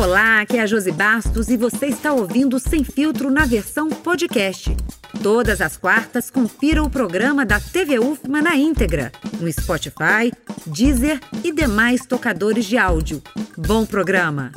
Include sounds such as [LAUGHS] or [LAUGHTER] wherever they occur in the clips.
Olá, aqui é a Josi Bastos e você está ouvindo Sem Filtro na versão podcast. Todas as quartas, confira o programa da TV UFMA na íntegra, no Spotify, Deezer e demais tocadores de áudio. Bom programa!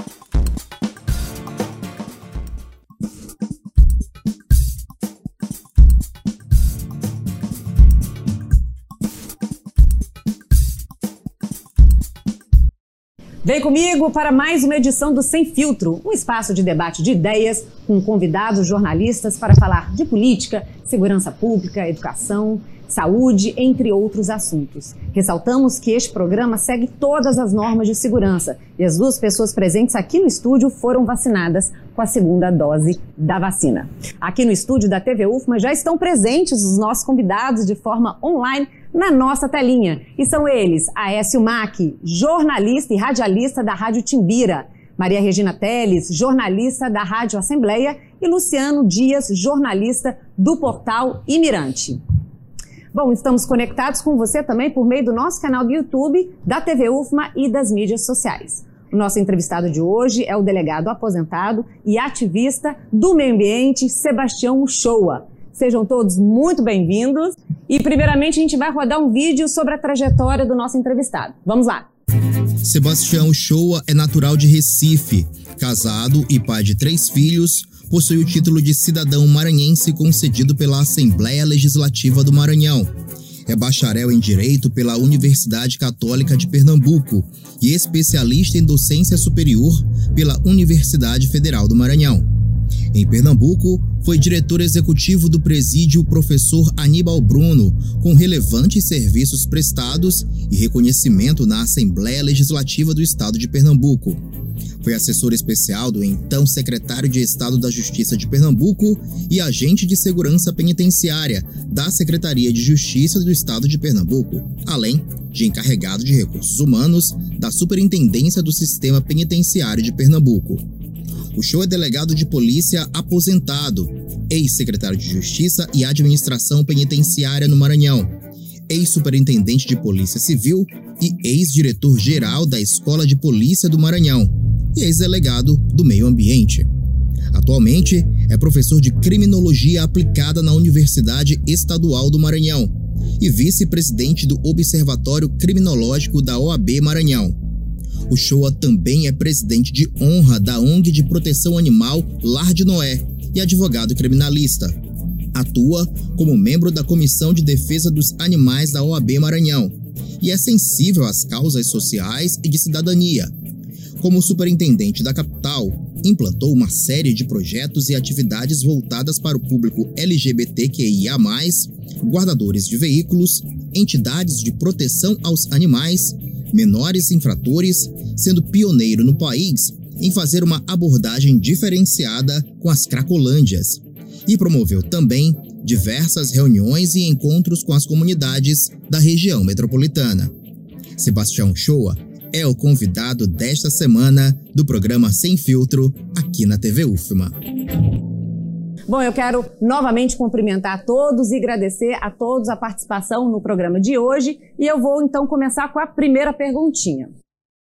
Vem comigo para mais uma edição do Sem Filtro, um espaço de debate de ideias com convidados jornalistas para falar de política, segurança pública, educação, saúde, entre outros assuntos. Ressaltamos que este programa segue todas as normas de segurança e as duas pessoas presentes aqui no estúdio foram vacinadas com a segunda dose da vacina. Aqui no estúdio da TV UFMA já estão presentes os nossos convidados de forma online na nossa telinha. E são eles, Aécio Mack, jornalista e radialista da Rádio Timbira, Maria Regina Teles, jornalista da Rádio Assembleia, e Luciano Dias, jornalista do portal Imirante. Bom, estamos conectados com você também por meio do nosso canal do YouTube, da TV UFMA e das mídias sociais. O nosso entrevistado de hoje é o delegado aposentado e ativista do meio ambiente, Sebastião Uchoa. Sejam todos muito bem-vindos. E, primeiramente, a gente vai rodar um vídeo sobre a trajetória do nosso entrevistado. Vamos lá. Sebastião Uchoa é natural de Recife, casado e pai de três filhos, possui o título de cidadão maranhense concedido pela Assembleia Legislativa do Maranhão. É bacharel em Direito pela Universidade Católica de Pernambuco e especialista em docência superior pela Universidade Federal do Maranhão. Em Pernambuco, foi diretor executivo do presídio professor Aníbal Bruno, com relevantes serviços prestados e reconhecimento na Assembleia Legislativa do Estado de Pernambuco. Foi assessor especial do então secretário de Estado da Justiça de Pernambuco e agente de segurança penitenciária da Secretaria de Justiça do Estado de Pernambuco, além de encarregado de recursos humanos da Superintendência do Sistema Penitenciário de Pernambuco. O show é delegado de polícia aposentado, ex-secretário de Justiça e Administração Penitenciária no Maranhão, ex-superintendente de Polícia Civil e ex-diretor-geral da Escola de Polícia do Maranhão e ex-delegado do Meio Ambiente. Atualmente, é professor de Criminologia Aplicada na Universidade Estadual do Maranhão e vice-presidente do Observatório Criminológico da OAB Maranhão. O Shoa também é presidente de honra da ONG de proteção animal Lar de Noé e advogado criminalista. Atua como membro da Comissão de Defesa dos Animais da OAB Maranhão e é sensível às causas sociais e de cidadania, como superintendente da capital, implantou uma série de projetos e atividades voltadas para o público LGBTQIA, guardadores de veículos, entidades de proteção aos animais, menores infratores, sendo pioneiro no país em fazer uma abordagem diferenciada com as Cracolândias. E promoveu também diversas reuniões e encontros com as comunidades da região metropolitana. Sebastião Shoa é o convidado desta semana do programa Sem Filtro, aqui na TV UFMA. Bom, eu quero novamente cumprimentar a todos e agradecer a todos a participação no programa de hoje. E eu vou então começar com a primeira perguntinha.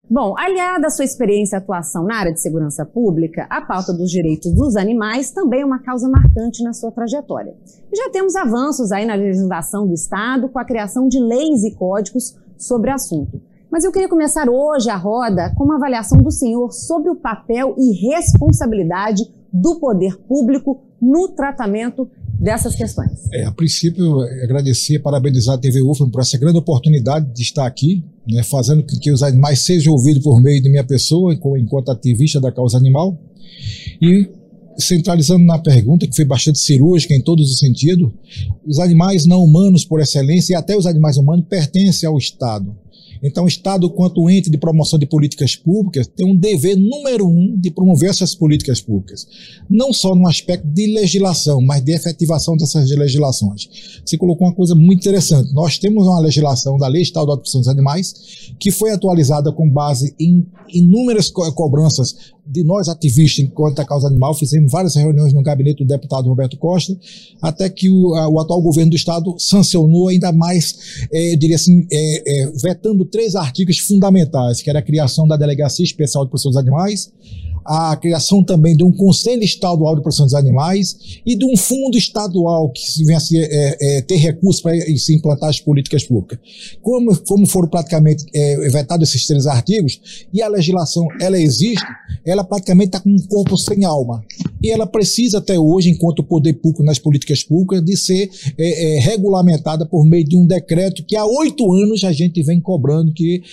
Bom, aliada à sua experiência e atuação na área de segurança pública, a pauta dos direitos dos animais também é uma causa marcante na sua trajetória. E já temos avanços aí na legislação do Estado com a criação de leis e códigos sobre o assunto. Mas eu queria começar hoje a roda com uma avaliação do senhor sobre o papel e responsabilidade do poder público no tratamento dessas questões. É, a princípio, agradecer, parabenizar a TV UFM por essa grande oportunidade de estar aqui, né, fazendo com que os animais sejam ouvidos por meio de minha pessoa, enquanto ativista da causa animal. E centralizando na pergunta, que foi bastante cirúrgica em todos os sentidos, os animais não humanos por excelência e até os animais humanos pertencem ao Estado. Então, o Estado, quanto ente de promoção de políticas públicas, tem um dever número um de promover essas políticas públicas. Não só no aspecto de legislação, mas de efetivação dessas legislações. Você colocou uma coisa muito interessante. Nós temos uma legislação da Lei Estadual de Proteção dos Animais, que foi atualizada com base em inúmeras co cobranças de nós ativistas enquanto a causa animal, fizemos várias reuniões no gabinete do deputado Roberto Costa, até que o, a, o atual governo do estado sancionou ainda mais, é, eu diria assim, é, é, vetando três artigos fundamentais, que era a criação da Delegacia Especial de Proteção dos Animais, a criação também de um Conselho Estadual de Proteção dos Animais e de um fundo estadual que venha é, é, ter recursos para se implantar as políticas públicas. Como, como foram praticamente é, vetados esses três artigos, e a legislação ela existe, ela praticamente está com um corpo sem alma. E ela precisa até hoje, enquanto poder público nas políticas públicas, de ser é, é, regulamentada por meio de um decreto que há oito anos a gente vem cobrando que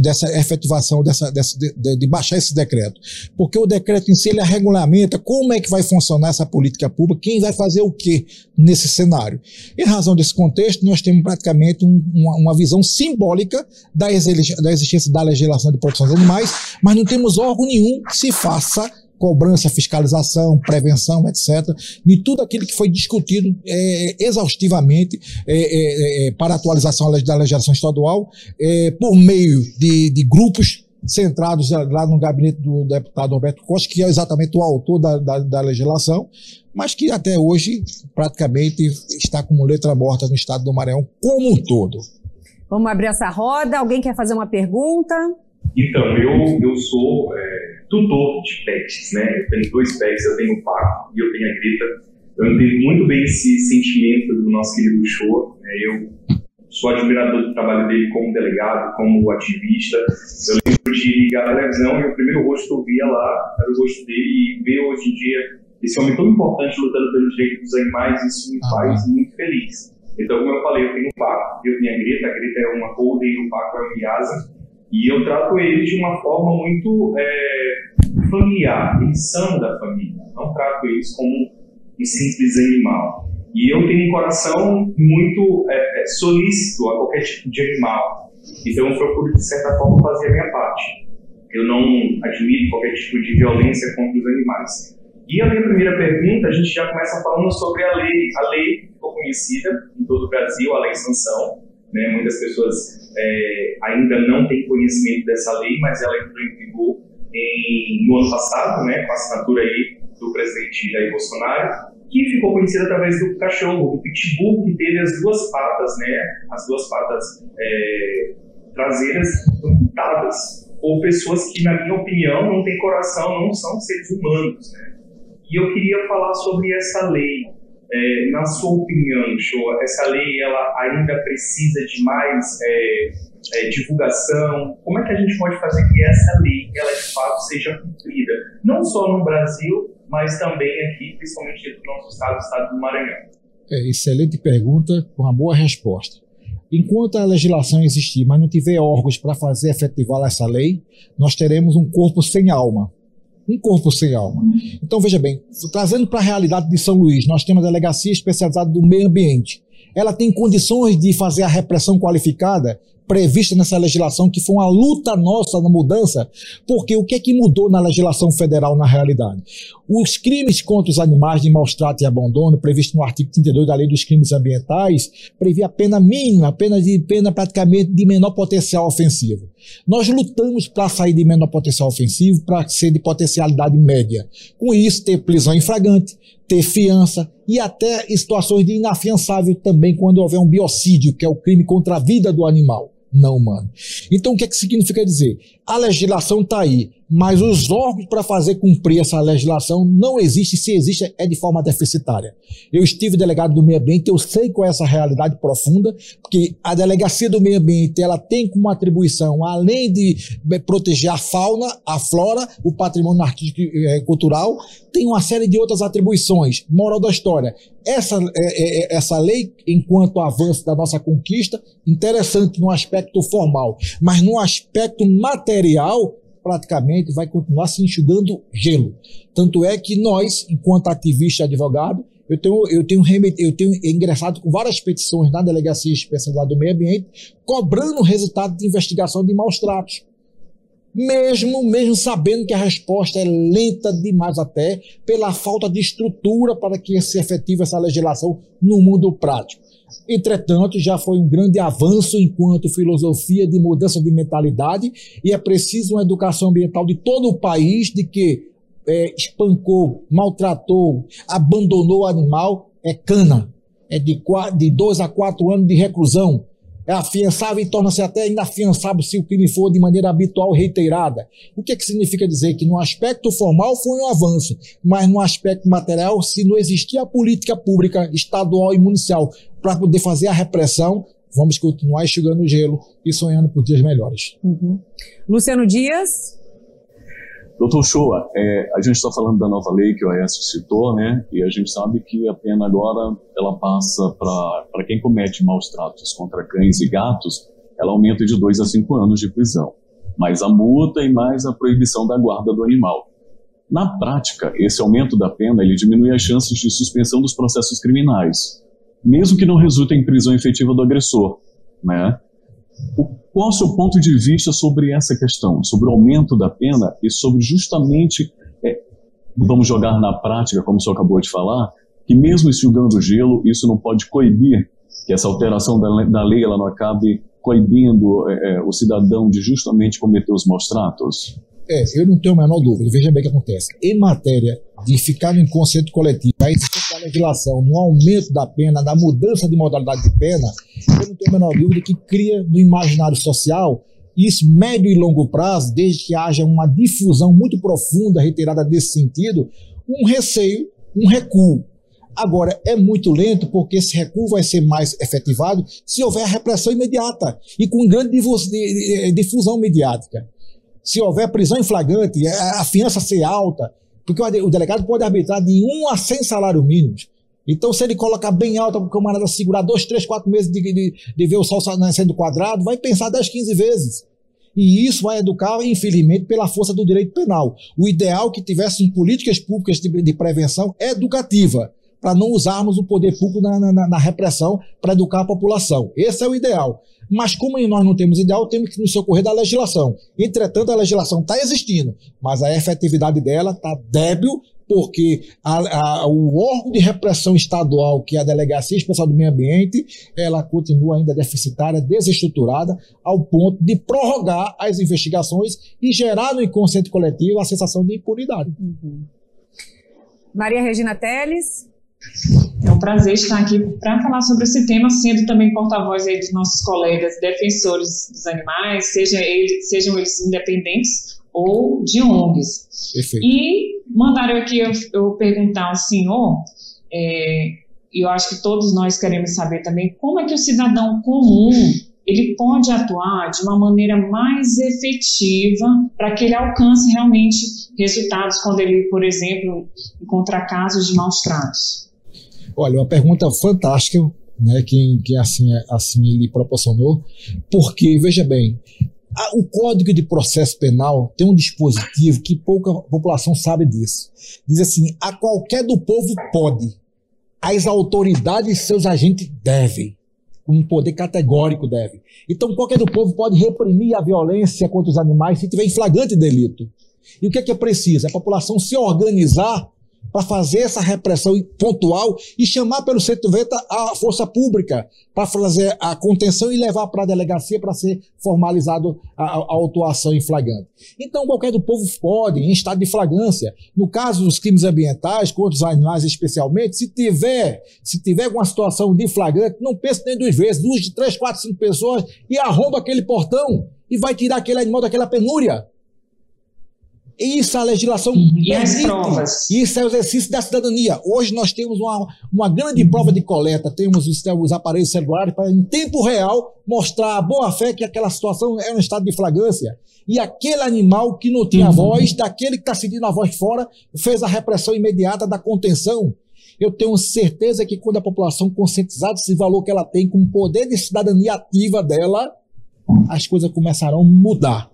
dessa efetivação, dessa, dessa de, de, baixar esse decreto. Porque o decreto em si ele regulamenta como é que vai funcionar essa política pública, quem vai fazer o que nesse cenário. Em razão desse contexto, nós temos praticamente um, uma, uma, visão simbólica da, da existência da legislação de proteção dos animais, mas não temos órgão nenhum que se faça cobrança, fiscalização, prevenção, etc., de tudo aquilo que foi discutido é, exaustivamente é, é, é para atualização da legislação estadual, é, por meio de, de, grupos centrados lá no gabinete do deputado Roberto Costa, que é exatamente o autor da, da, da legislação, mas que até hoje praticamente está como letra morta no estado do Maranhão como um todo. Vamos abrir essa roda. Alguém quer fazer uma pergunta? Então, eu, eu sou é, tutor de pets, né? Eu tenho dois pets, eu tenho o Paco e eu tenho a Greta. Eu entendo muito bem esse sentimento do nosso querido show. Né? Eu sou admirador do trabalho dele como delegado, como ativista. Eu lembro de ligar a televisão e o primeiro rosto que eu via lá era o rosto dele e ver hoje em dia esse homem tão importante lutando pelos direitos dos animais, isso me faz muito feliz. Então, como eu falei, eu tenho o Paco, eu tenho a Greta, a Greta é uma Golden e o Paco é uma Miasa. E eu trato eles de uma forma muito é, familiar, eles são da família, não trato eles como um simples animal. E eu tenho um coração muito é, é, solícito a qualquer tipo de animal, então eu procuro, de certa forma, fazer a minha parte. Eu não admito qualquer tipo de violência contra os animais. E a minha primeira pergunta, a gente já começa falando sobre a lei. A lei ficou conhecida em todo o Brasil, a Lei Sanção, né? Muitas pessoas é, ainda não têm conhecimento dessa lei, mas ela entrou em vigor em, no ano passado, né, com a assinatura aí do presidente Jair Bolsonaro, que ficou conhecida através do cachorro, do pitbull, que teve as duas patas, né, as duas patas é, traseiras amputadas por pessoas que, na minha opinião, não têm coração, não são seres humanos, né. E eu queria falar sobre essa lei, é, na sua opinião, Show, essa lei ela ainda precisa de mais é, é, divulgação? Como é que a gente pode fazer que essa lei ela de fato seja cumprida, não só no Brasil, mas também aqui, principalmente do nosso estado, o estado do Maranhão? É, excelente pergunta, com uma boa resposta. Enquanto a legislação existir, mas não tiver órgãos para fazer efetivar essa lei, nós teremos um corpo sem alma um corpo sem alma. Então, veja bem, trazendo para a realidade de São Luís, nós temos a Delegacia Especializada do Meio Ambiente. Ela tem condições de fazer a repressão qualificada prevista nessa legislação, que foi uma luta nossa na mudança, porque o que é que mudou na legislação federal na realidade? Os crimes contra os animais de maus trato e abandono, previsto no artigo 32 da Lei dos Crimes Ambientais, previa a pena mínima, pena de pena praticamente de menor potencial ofensivo. Nós lutamos para sair de menor potencial ofensivo para ser de potencialidade média. Com isso, ter prisão em flagrante, ter fiança e até situações de inafiançável também quando houver um biocídio, que é o crime contra a vida do animal não humano. Então, o que, é que significa dizer? A legislação está aí, mas os órgãos para fazer cumprir essa legislação não existem, se existe é de forma deficitária. Eu estive delegado do meio ambiente, eu sei qual é essa realidade profunda, porque a delegacia do meio ambiente ela tem como atribuição, além de é, proteger a fauna, a flora, o patrimônio artístico e é, cultural, tem uma série de outras atribuições. Moral da história, essa, é, essa lei, enquanto avanço da nossa conquista, interessante no aspecto formal, mas no aspecto material, praticamente vai continuar se enxugando gelo. Tanto é que nós, enquanto ativista e advogado, eu tenho, eu tenho, eu tenho ingressado com várias petições na Delegacia Especializada do Meio Ambiente, cobrando resultado de investigação de maus tratos. Mesmo, mesmo sabendo que a resposta é lenta demais até, pela falta de estrutura para que se efetive essa legislação no mundo prático. Entretanto, já foi um grande avanço enquanto filosofia de mudança de mentalidade e é preciso uma educação ambiental de todo o país de que é, espancou, maltratou, abandonou o animal, é cana. É de, de dois a quatro anos de reclusão. É afiançável e torna-se até inafiançável se o crime for de maneira habitual reiterada. O que, é que significa dizer? Que no aspecto formal foi um avanço, mas no aspecto material, se não existia a política pública estadual e municipal para poder fazer a repressão, vamos continuar enxugando o gelo e sonhando por dias melhores. Uhum. Luciano Dias, Doutor Shoa, é, a gente está falando da nova lei que o Aécio citou, né? E a gente sabe que a pena agora ela passa para quem comete maus tratos contra cães e gatos, ela aumenta de 2 a 5 anos de prisão, mais a multa e mais a proibição da guarda do animal. Na prática, esse aumento da pena ele diminui as chances de suspensão dos processos criminais, mesmo que não resulte em prisão efetiva do agressor, né? Qual o seu ponto de vista sobre essa questão, sobre o aumento da pena e sobre justamente, é, vamos jogar na prática, como o senhor acabou de falar, que mesmo enxugando o gelo, isso não pode coibir que essa alteração da, da lei ela não acabe coibindo é, é, o cidadão de justamente cometer os maus tratos? É, eu não tenho a menor dúvida. Veja bem o que acontece. Em matéria de ficar no inconsciente coletivo, a existência da legislação, no aumento da pena, da mudança de modalidade de pena, eu não tenho a menor dúvida que cria no imaginário social isso médio e longo prazo, desde que haja uma difusão muito profunda, reiterada desse sentido, um receio, um recuo. Agora, é muito lento porque esse recuo vai ser mais efetivado se houver a repressão imediata e com grande difusão mediática se houver prisão em flagrante, é, a fiança ser alta, porque o delegado pode arbitrar de 1 a 100 salários mínimos. Então, se ele colocar bem alta para o camarada segurar dois, três, quatro meses de, de, de ver o sol nascendo quadrado, vai pensar 10, 15 vezes. E isso vai educar, infelizmente, pela força do direito penal. O ideal é que tivéssemos políticas públicas de, de prevenção educativa, para não usarmos o poder público na, na, na repressão para educar a população. Esse é o ideal. Mas como nós não temos ideal, temos que nos socorrer da legislação. Entretanto, a legislação está existindo, mas a efetividade dela está débil, porque a, a, o órgão de repressão estadual, que é a Delegacia Especial do Meio Ambiente, ela continua ainda deficitária, desestruturada, ao ponto de prorrogar as investigações e gerar no inconsciente coletivo a sensação de impunidade. Uhum. Maria Regina Teles. É um prazer estar aqui para falar sobre esse tema, sendo também porta-voz aí dos nossos colegas defensores dos animais, seja eles, sejam eles independentes ou de ONGs. Perfeito. E mandaram aqui eu, eu perguntar ao senhor, é, e eu acho que todos nós queremos saber também, como é que o cidadão comum ele pode atuar de uma maneira mais efetiva para que ele alcance realmente resultados quando ele, por exemplo, encontrar casos de maus tratos? Olha, uma pergunta fantástica, né, que, que assim, assim ele proporcionou, porque, veja bem, o Código de Processo Penal tem um dispositivo que pouca população sabe disso. Diz assim: a qualquer do povo pode, as autoridades e seus agentes devem. Um poder categórico deve. Então, qualquer do povo pode reprimir a violência contra os animais se tiver em flagrante delito. E o que é que é preciso? A população se organizar para fazer essa repressão pontual e chamar pelo 190 a força pública para fazer a contenção e levar para a delegacia para ser formalizado a, a, autuação em flagrante. Então, qualquer do povo pode, em estado de flagrância, no caso dos crimes ambientais, contra os animais especialmente, se tiver, se tiver alguma situação de flagrante, não pense nem duas vezes, duas de três, quatro, cinco pessoas e arromba aquele portão e vai tirar aquele animal daquela penúria. Isso a legislação uhum. e as provas. Isso é o exercício da cidadania. Hoje nós temos uma, uma grande prova de coleta, temos os, os aparelhos celulares para, em tempo real, mostrar a boa fé que aquela situação é um estado de flagrância. E aquele animal que não tinha uhum. voz, daquele que está seguindo a voz fora, fez a repressão imediata da contenção. Eu tenho certeza que quando a população conscientizar desse valor que ela tem, com o poder de cidadania ativa dela, as coisas começarão a mudar.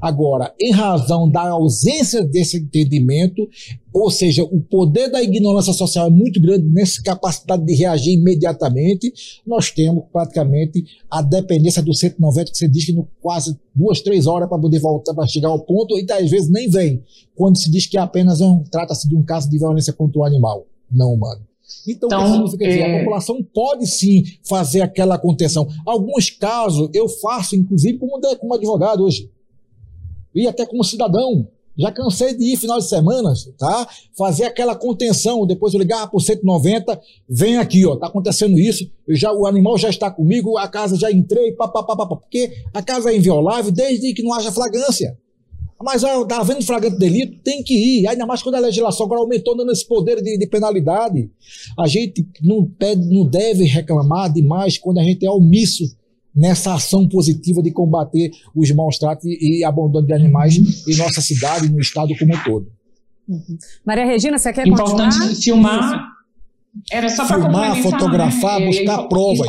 Agora, em razão da ausência desse entendimento, ou seja, o poder da ignorância social é muito grande nessa capacidade de reagir imediatamente, nós temos praticamente a dependência do 190, que você diz que no quase duas, três horas para poder voltar para chegar ao ponto, e às vezes nem vem, quando se diz que apenas é um, trata-se de um caso de violência contra o animal, não humano. Então, então o que significa é... dizer? A é- população pode sim fazer aquela contenção. Alguns casos eu faço, inclusive, como, como advogado hoje e até como cidadão. Já cansei de ir final de semana, tá? Fazer aquela contenção, depois eu ligava por 190, vem aqui, ó, tá acontecendo isso, eu já, o animal já está comigo, a casa já entrei, papapá, porque a casa é inviolável desde que não haja flagrância. Mas ó, tá havendo flagrante delito, tem que ir, ainda mais quando a legislação agora aumentou dando esse poder de, de penalidade. A gente não, pede, não deve reclamar demais quando a gente é omisso nessa ação positiva de combater os maus tratos e, abandono de animais em nossa cidade e no estado como um todo. Uhum. Maria Regina, você quer Importante continuar? filmar. Era só filmar, fotografar, né? buscar e, provas.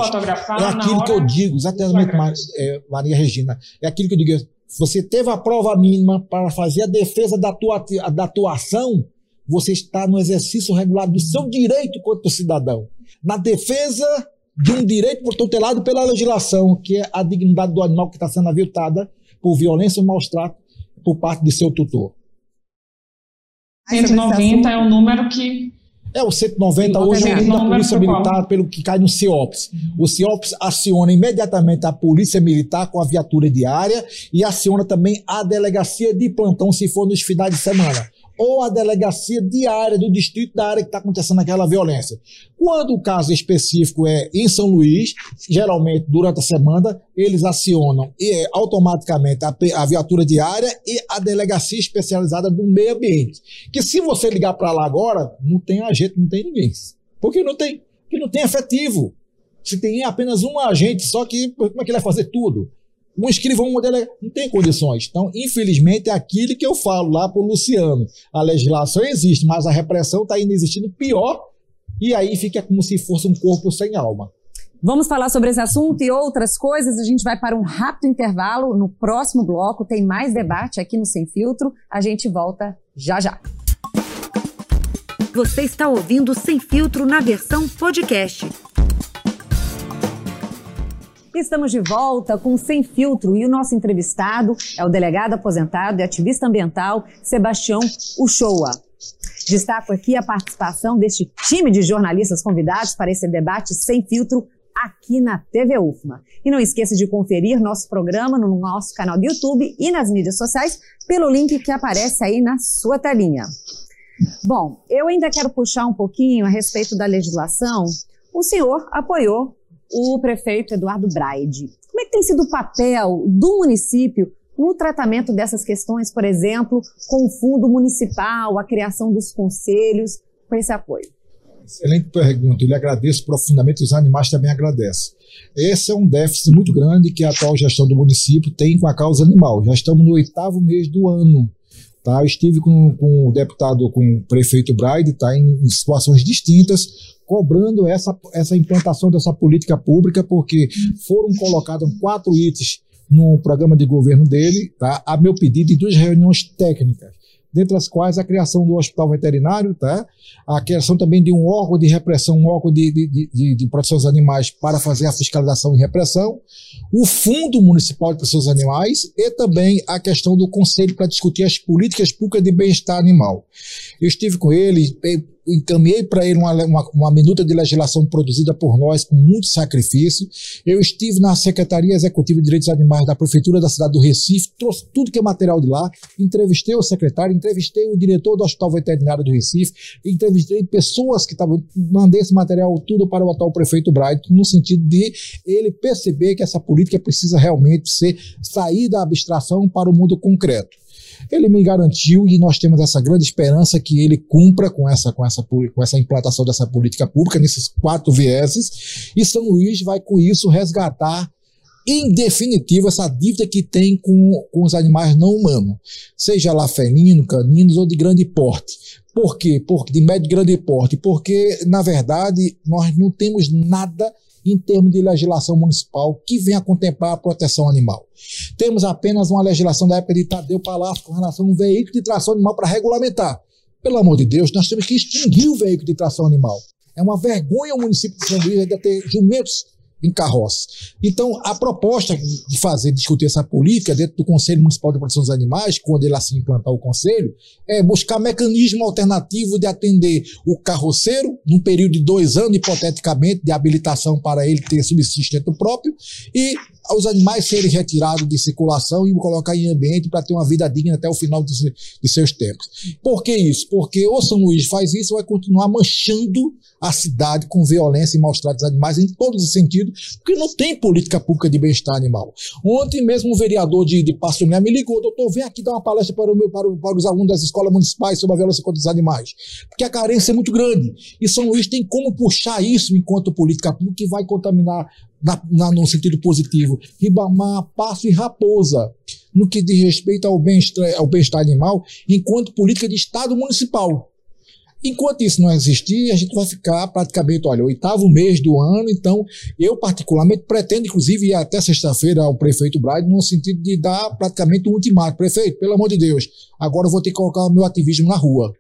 é aquilo que eu digo, exatamente, é, Maria Regina. É aquilo que eu digo. Você teve a prova mínima para fazer a defesa da tua, da tua ação, você está no exercício regular do seu direito quanto cidadão. Na defesa de um direito tutelado pela legislação, que é a dignidade do animal que está sendo aviltada por violência ou maus trato por parte de seu tutor. 190 é o número que. É, o 190 hoje é o da Polícia Militar, pelo que cai no CIOPS. O CIOPS aciona imediatamente a Polícia Militar com a viatura diária e aciona também a delegacia de plantão, se for nos finais de semana ou a delegacia diária do distrito da área que está acontecendo aquela violência. Quando o caso específico é em São Luís, geralmente durante a semana, eles acionam e, é, automaticamente a, a viatura diária e a delegacia especializada do meio ambiente. Que se você ligar para lá agora, não tem agente, não tem ninguém. Porque não tem, porque não tem efetivo. Se tem apenas um agente, só que como é que ele vai fazer tudo? Um escrivão, um modelo, não tem condições. Então, infelizmente, é aquilo que eu falo lá para o Luciano. A legislação existe, mas a repressão está ainda existindo pior, e aí fica como se fosse um corpo sem alma. Vamos falar sobre esse assunto e outras coisas. A gente vai para um rápido intervalo. No próximo bloco tem mais debate aqui no Sem Filtro. A gente volta já já. Você está ouvindo Sem Filtro na versão podcast. Estamos de volta com Sem Filtro e o nosso entrevistado é o delegado aposentado e ativista ambiental Sebastião Uchoa. Destaco aqui a participação deste time de jornalistas convidados para esse debate sem filtro aqui na TV UFMA. E não esqueça de conferir nosso programa no nosso canal do YouTube e nas mídias sociais pelo link que aparece aí na sua telinha. Bom, eu ainda quero puxar um pouquinho a respeito da legislação. O senhor apoiou o prefeito Eduardo Braide. Como é que tem sido o papel do município no tratamento dessas questões, por exemplo, com o fundo municipal, a criação dos conselhos, com esse apoio? Excelente pergunta, eu lhe agradeço profundamente, os animais também agradecem. Esse é um déficit muito grande que a atual gestão do município tem com a causa animal. Já estamos no oitavo mês do ano. Tá? Estive com, com o deputado, com o prefeito Braide, tá? em, em situações distintas, cobrando essa, essa implantação dessa política pública, porque foram colocados quatro itens no programa de governo dele, tá? a meu pedido, em duas reuniões técnicas dentre as quais a criação do hospital veterinário, tá? a criação também de um órgão de repressão, um órgão de, de, de, de proteção dos animais para fazer a fiscalização e repressão, o Fundo Municipal de Proteção dos Animais e também a questão do Conselho para discutir as políticas públicas de bem-estar animal. Eu estive com ele, encaminhei para ele uma, uma, uma, minuta de legislação produzida por nós com muito sacrifício. Eu estive na Secretaria Executiva de Direitos Animais da Prefeitura da cidade do Recife, trouxe tudo que é material de lá, entrevistei o secretário, entrevistei o diretor do Hospital Veterinário do Recife, entrevistei pessoas que estavam, mandei esse material tudo para o atual prefeito Bright, no sentido de ele perceber que essa política precisa realmente ser sair da abstração para o mundo concreto. Ele me garantiu e nós temos essa grande esperança que ele cumpra com essa, com essa, com essa implantação dessa política pública nesses quatro vieses e São Luís vai com isso resgatar em definitivo essa dívida que tem com, com os animais não humanos, seja lá felino, caninos ou de grande porte. Por quê? Porque de médio e grande porte, porque na verdade nós não temos nada em termos de legislação municipal que venha contemplar a proteção animal. Temos apenas uma legislação da época de Tadeu Palácio com relação a um veículo de tração animal para regulamentar. Pelo amor de Deus, nós temos que extinguir o veículo de tração animal. É uma vergonha o município de São Luís ainda ter jumentos em carroças. Então, a proposta de fazer, discutir essa política dentro do Conselho Municipal de Proteção dos Animais, quando ele assim implantar o Conselho, é buscar mecanismo alternativo de atender o carroceiro, num período de dois anos, hipoteticamente, de habilitação para ele ter subsistente próprio, e os animais serem retirados de circulação e colocar em ambiente para ter uma vida digna até o final de, de, seus tempos. Por que isso? Porque o São Luís faz isso, vai continuar manchando a cidade com violência e maus tratos animais em todos os sentidos, porque não tem política pública de bem-estar animal. Ontem mesmo um vereador de, de Pasto me ligou, doutor, vem aqui dar uma palestra para, meu, para, para os alunos das escolas municipais sobre a violência contra os animais, porque a carência é muito grande. E São Luís tem como puxar isso enquanto política pública que vai contaminar na, na, no sentido positivo, Ribamar, Passo e Raposa, no que diz respeito ao bem-estar bem animal, enquanto política de Estado municipal. Enquanto isso não existir, a gente vai ficar praticamente, olha, oitavo mês do ano, então eu particularmente pretendo, inclusive, ir até sexta-feira ao prefeito Bride, no sentido de dar praticamente um ultimato. Prefeito, pelo amor de Deus, agora eu vou ter que colocar o meu ativismo na rua.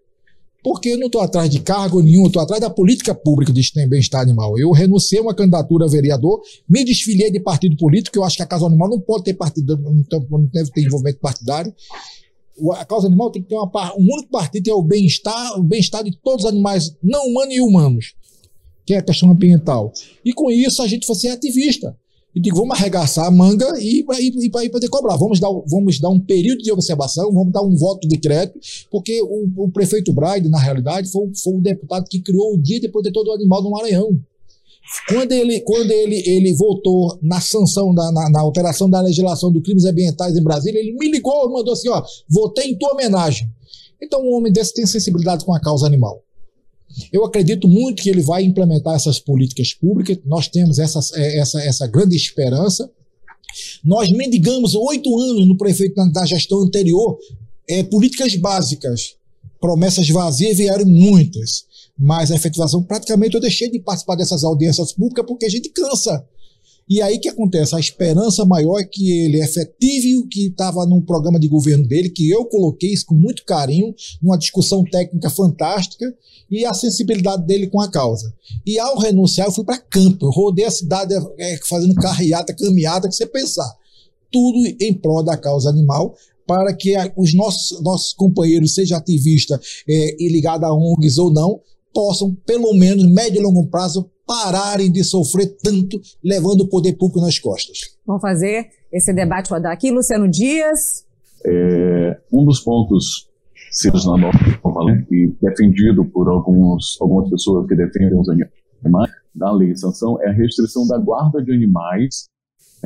Porque eu não estou atrás de cargo nenhum, estou atrás da política pública de bem-estar animal. Eu renunciei a uma candidatura a vereador, me desfiliei de partido político, eu acho que a Casa Animal não pode ter partido, não deve ter envolvimento partidário. A causa animal tem que ter uma, um único partido, é o bem-estar, o bem-estar de todos os animais, não humanos e humanos, que é a questão ambiental. E com isso a gente vai ser ativista e digo, vamos arregaçar a manga e para poder cobrar. Vamos dar, vamos dar um período de observação, vamos dar um voto de crédito, porque o, o prefeito Braide, na realidade, foi, foi o deputado que criou o Dia de Protetor do Animal no Maranhão. Quando ele, quando ele, ele voltou na sanção, da, na, na da legislação dos crimes ambientais em Brasília, ele me ligou e mandou assim: ó, votei em tua homenagem. Então, um homem desse tem sensibilidade com a causa animal. Eu acredito muito que ele vai implementar essas políticas públicas. Nós temos essa, é, essa, essa grande esperança. Nós mendigamos oito anos no prefeito da gestão anterior é, políticas básicas. Promessas vazias vieram muitas, mas a efetivação praticamente eu deixei de participar dessas audiências públicas porque a gente cansa. E aí que acontece? A esperança maior é que ele efetive o que estava num programa de governo dele, que eu coloquei isso com muito carinho, numa discussão técnica fantástica, e a sensibilidade dele com a causa. E ao renunciar, eu fui para campo, eu rodei a cidade é, fazendo carreata, caminhada, que você pensar. Tudo em prol da causa animal, para que os nossos, nossos companheiros, seja ativista é, e ligado a ONGs ou não, possam, pelo menos, médio e longo prazo, pararem de sofrer tanto, levando o poder público nas costas. Vamos fazer esse debate rodar aqui. Luciano Dias. É, um dos pontos citos na nova e defendido por alguns, algumas pessoas que defendem os animais da lei de sanção é a restrição da guarda de animais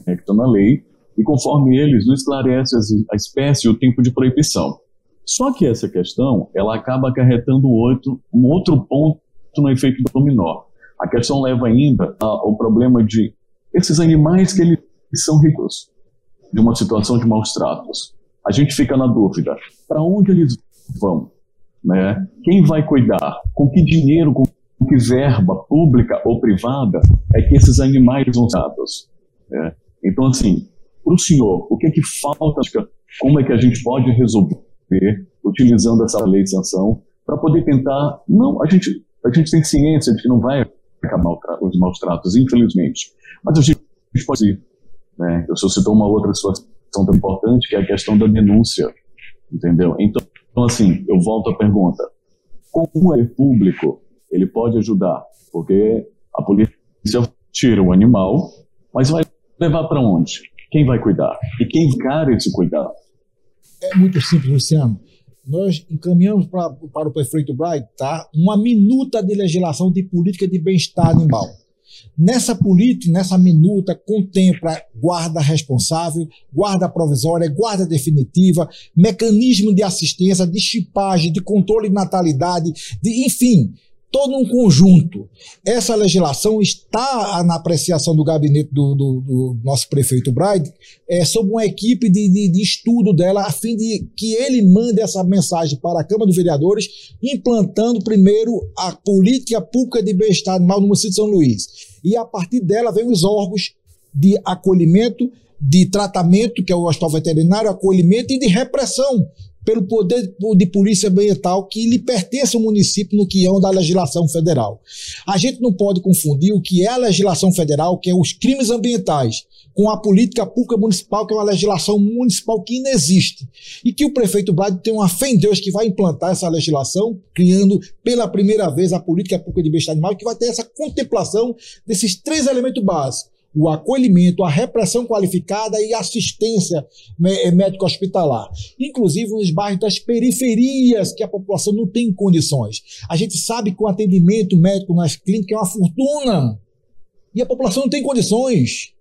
é, que está na lei e conforme eles não esclarece a espécie e o tempo de proibição. Só que essa questão ela acaba acarretando outro, um outro ponto no efeito dominó. A questão leva ainda ao problema de esses animais que eles são ricos de uma situação de maus tratos. A gente fica na dúvida, para onde eles vão? Né? Quem vai cuidar? Com que dinheiro, com que verba pública ou privada é que esses animais são usados? Né? Então, assim, para o senhor, o que é que falta? Como é que a gente pode resolver utilizando essa lei de sanção para poder tentar? Não, a gente, a gente tem ciência de que não vai acabar os maus tratos, infelizmente. Mas a gente pode ir. Né? O senhor citou uma outra situação tão importante, que é a questão da denúncia, entendeu? Então, assim, eu volto à pergunta. Como é público, ele pode ajudar? Porque a polícia tira o animal, mas vai levar para onde? Quem vai cuidar? E quem encara esse cuidado? É muito simples, Luciano nós encaminhamos pra, para o prefeito Bright tá, uma minuta de legislação de política de bem-estar animal. Nessa política, nessa minuta, contempla guarda responsável, guarda provisória, guarda definitiva, mecanismo de assistência, de chipagem, de controle de natalidade, de, enfim, todo um conjunto. Essa legislação está na apreciação do gabinete do, do, do nosso prefeito Braide, é, sob uma equipe de, de, de, estudo dela, a fim de que ele mande essa mensagem para a Câmara dos Vereadores, implantando primeiro a política pública de bem-estar animal no município de São Luís. E a partir dela vem os órgãos de acolhimento, de tratamento, que é o hospital veterinário, acolhimento e de repressão pelo poder de polícia ambiental que lhe pertence ao município no que é da legislação federal. A gente não pode confundir o que é a legislação federal, que é os crimes ambientais, com a política pública municipal, que é uma legislação municipal que inexiste. E que o prefeito Brado tem uma fé em Deus que vai implantar essa legislação, criando pela primeira vez a política pública de bem-estar animal, que vai ter essa contemplação desses três elementos básicos o acolhimento, a repressão qualificada e assistência eh, médico-hospitalar. Inclusive nos bairros das periferias, que a população não tem condições. A gente sabe que o atendimento médico nas clínicas é uma fortuna. E a população não tem condições.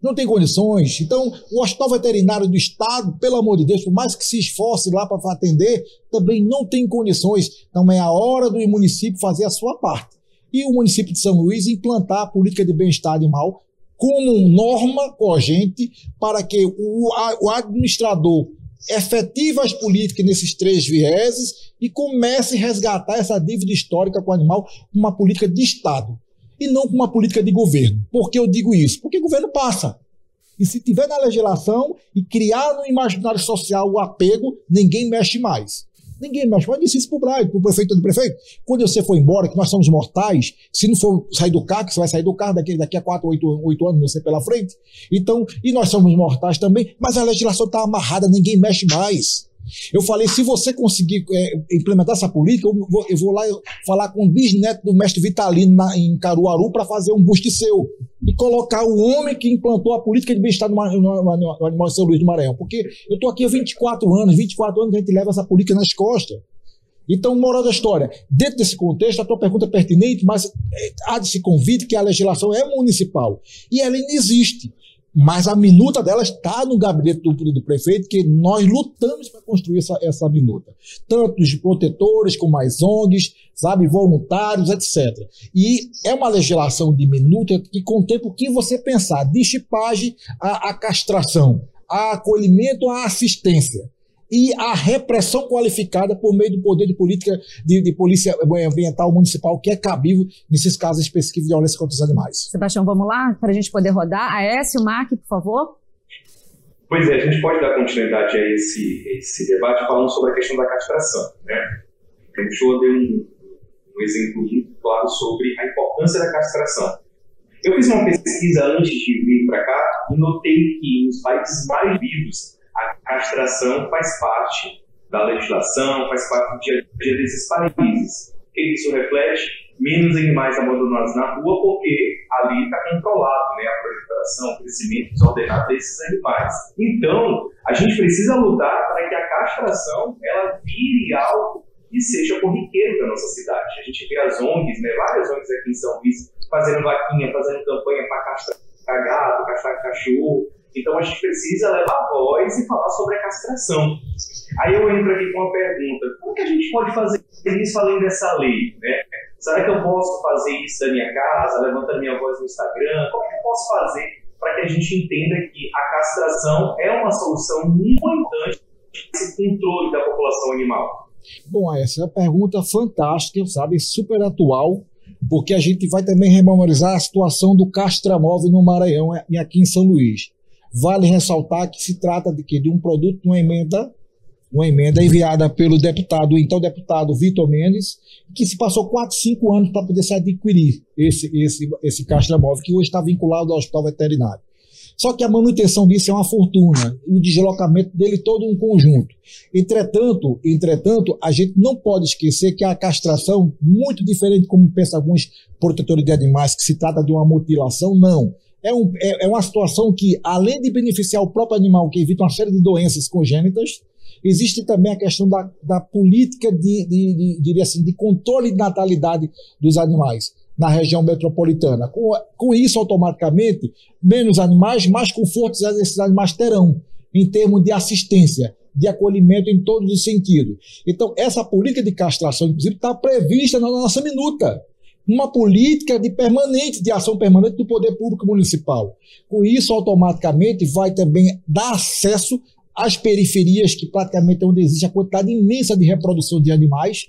Não tem condições. Então, o Hospital Veterinário do Estado, pelo amor de Deus, por mais que se esforce lá para atender, também não tem condições. Então, é a hora do município fazer a sua parte. E o município de São Luís implantar a política de bem-estar animal como norma cogente para que o, o administrador efetive as políticas nesses três vieses e comece a resgatar essa dívida histórica com o animal com uma política de Estado e não com uma política de governo. Por que eu digo isso? Porque o governo passa. E se tiver na legislação e criar no imaginário social o apego, ninguém mexe mais. Ninguém mexe. Mas disse isso pro Braille, pro prefeito do prefeito. Quando você for embora, que nós somos mortais, se não for sair do carro, que você vai sair do carro daqui, daqui a 4, 8, 8 anos, você pela frente. Então, e nós somos mortais também, mas a legislação está amarrada, ninguém mexe mais. Eu falei, se você conseguir é, implementar essa política, eu vou, eu vou lá falar com o bisneto do mestre Vitalino na, em Caruaru para fazer um buste seu. E colocar o homem que implantou a política de bem-estar no, no, no, no, São Luís do Maranhão. Porque eu estou aqui há 24 anos, 24 anos que a gente leva essa política nas costas. Então, moral da história, dentro desse contexto, a tua pergunta é pertinente, mas é, há de se convite que a legislação é municipal e ela ainda existe. Mas a minuta dela está no gabinete do, do prefeito, que nós lutamos para construir essa, essa minuta. Tanto os protetores, como as ONGs, sabe, voluntários, etc. E é uma legislação de minuta que contempla o que você pensar, de chipagem a, a castração, a acolhimento, a assistência e a repressão qualificada por meio do poder de política de, de polícia ambiental municipal que é cabível nesses casos específicos de violência contra os animais. Sebastião, vamos lá para a gente poder rodar. Aécio, Mark, por favor. Pois é, a gente pode dar continuidade a esse, esse debate falando sobre a questão da castração. Né? O Shoa deu um, um exemplo muito claro sobre a importância da castração. Eu fiz uma pesquisa antes de vir para cá e notei que nos países mais vivos a castração faz parte da legislação, faz parte do dia a dia desses países. Que isso reflete? Menos animais abandonados na rua, porque ali está controlado né, a proliferação, o crescimento desordenado desses animais. Então, a gente precisa lutar para que a castração ela vire algo que seja corriqueiro da nossa cidade. A gente vê as ONGs, né, várias ONGs aqui em São Luís, fazendo vaquinha, fazendo campanha para castrar gato, castrar cachorro, então a gente precisa levar voz e falar sobre a castração. Aí eu entro aqui com uma pergunta: como que a gente pode fazer isso além dessa lei? Né? Será que eu posso fazer isso da minha casa, levantando minha voz no Instagram? Como que eu posso fazer para que a gente entenda que a castração é uma solução muito importante para esse controle da população animal? Bom, essa é uma pergunta fantástica, sabe, super atual, porque a gente vai também rememorizar a situação do castramóvel no Maranhão e aqui em São Luís. Vale ressaltar que se trata de, que, de um produto, uma emenda, uma emenda enviada pelo deputado, então deputado Vitor Mendes, que se passou 4, 5 anos para poder se adquirir esse, esse, esse castramóvel, que hoje está vinculado ao hospital veterinário. Só que a manutenção disso é uma fortuna, o deslocamento dele todo um conjunto. Entretanto, entretanto, a gente não pode esquecer que a castração, muito diferente como pensam alguns protetores de animais, que se trata de uma mutilação, não é, um, é, é, uma situação que, além de beneficiar o próprio animal, que evita uma série de doenças congênitas, existe também a questão da, da política de, de, de, assim, de controle de natalidade dos animais na região metropolitana. Com, com isso, automaticamente, menos animais, mais confortos esses animais terão, em termos de assistência, de acolhimento em todos os sentidos. Então, essa política de castração, inclusive, está prevista na nossa minuta uma política de permanente, de ação permanente do poder público municipal. Com isso, automaticamente, vai também dar acesso às periferias, que praticamente é onde existe a quantidade imensa de reprodução de animais,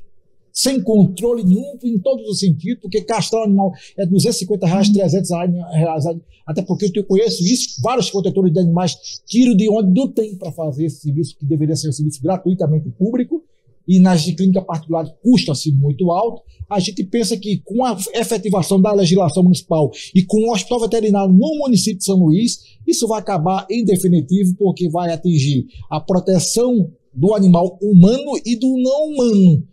sem controle nenhum em todos os sentidos, porque castrar um animal é 250 reais, 300 reais, até porque eu conheço isso, vários protetores de animais tiram de onde não tem para fazer esse serviço, que deveria ser um serviço gratuitamente público, e nas de clínica particular custa-se muito alto, a gente pensa que com a efetivação da legislação municipal e com o hospital veterinário no município de São Luís, isso vai acabar em definitivo, porque vai atingir a proteção do animal humano e do não humano,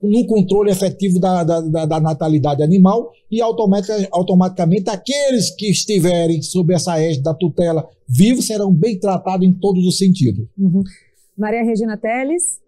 no controle efetivo da, da, da, da natalidade animal e automaticamente, automaticamente aqueles que estiverem sob essa égide da tutela vivos serão bem tratados em todos os sentidos. Uhum. Maria Regina Teles.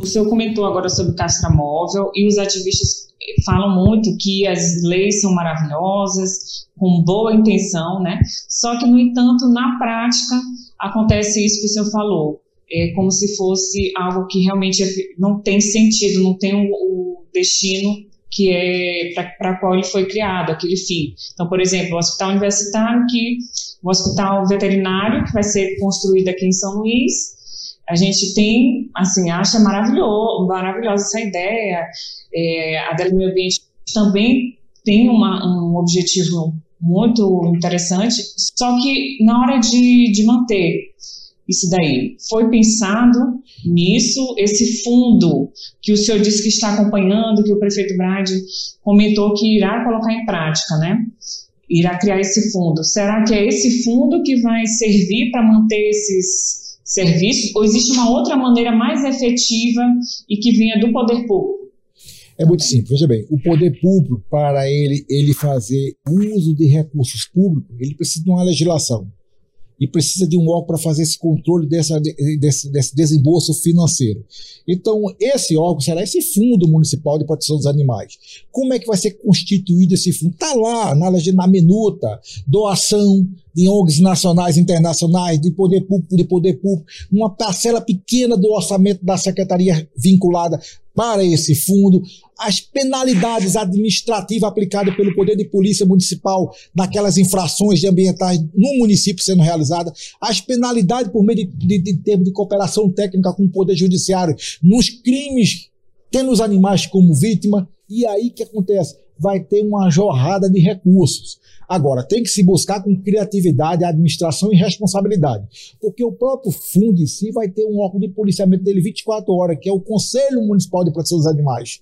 O senhor comentou agora sobre castramóvel e os ativistas falam muito que as leis são maravilhosas, com boa intenção, né? Só que, no entanto, na prática, acontece isso que o senhor falou. É como se fosse algo que realmente não tem sentido, não tem o, o destino que é para qual ele foi criado, aquele fim. Então, por exemplo, o hospital universitário, que o hospital veterinário, que vai ser construído aqui em São Luís, a gente tem, assim, acha maravilhoso, maravilhosa essa ideia. É, a Dela Meio Ambiente também tem uma, um objetivo muito interessante, só que na hora de, de manter isso daí, foi pensado nisso, esse fundo que o senhor disse que está acompanhando, que o prefeito Brade comentou que irá colocar em prática, né? Irá criar esse fundo. Será que é esse fundo que vai servir para manter esses serviços, ou existe uma outra maneira mais efetiva e que venha do poder público? É muito simples. Veja bem, o poder público, para ele, ele fazer uso de recursos públicos, ele precisa de uma legislação e precisa de um órgão para fazer esse controle dessa, desse, desse desembolso financeiro. Então, esse órgão será esse Fundo Municipal de Proteção dos Animais. Como é que vai ser constituído esse fundo? Está lá na, na minuta, doação de ONGs nacionais e internacionais, de poder público, de poder público, uma parcela pequena do orçamento da secretaria vinculada para esse fundo, as penalidades administrativas aplicadas pelo Poder de Polícia Municipal naquelas infrações ambientais no município sendo realizadas, as penalidades por meio de, de, de termo de cooperação técnica com o Poder Judiciário nos crimes tendo os animais como vítima, e aí que acontece? Vai ter uma jorrada de recursos. Agora, tem que se buscar com criatividade, administração e responsabilidade. Porque o próprio fundo em si vai ter um órgão de policiamento dele 24 horas, que é o Conselho Municipal de Proteção dos Animais.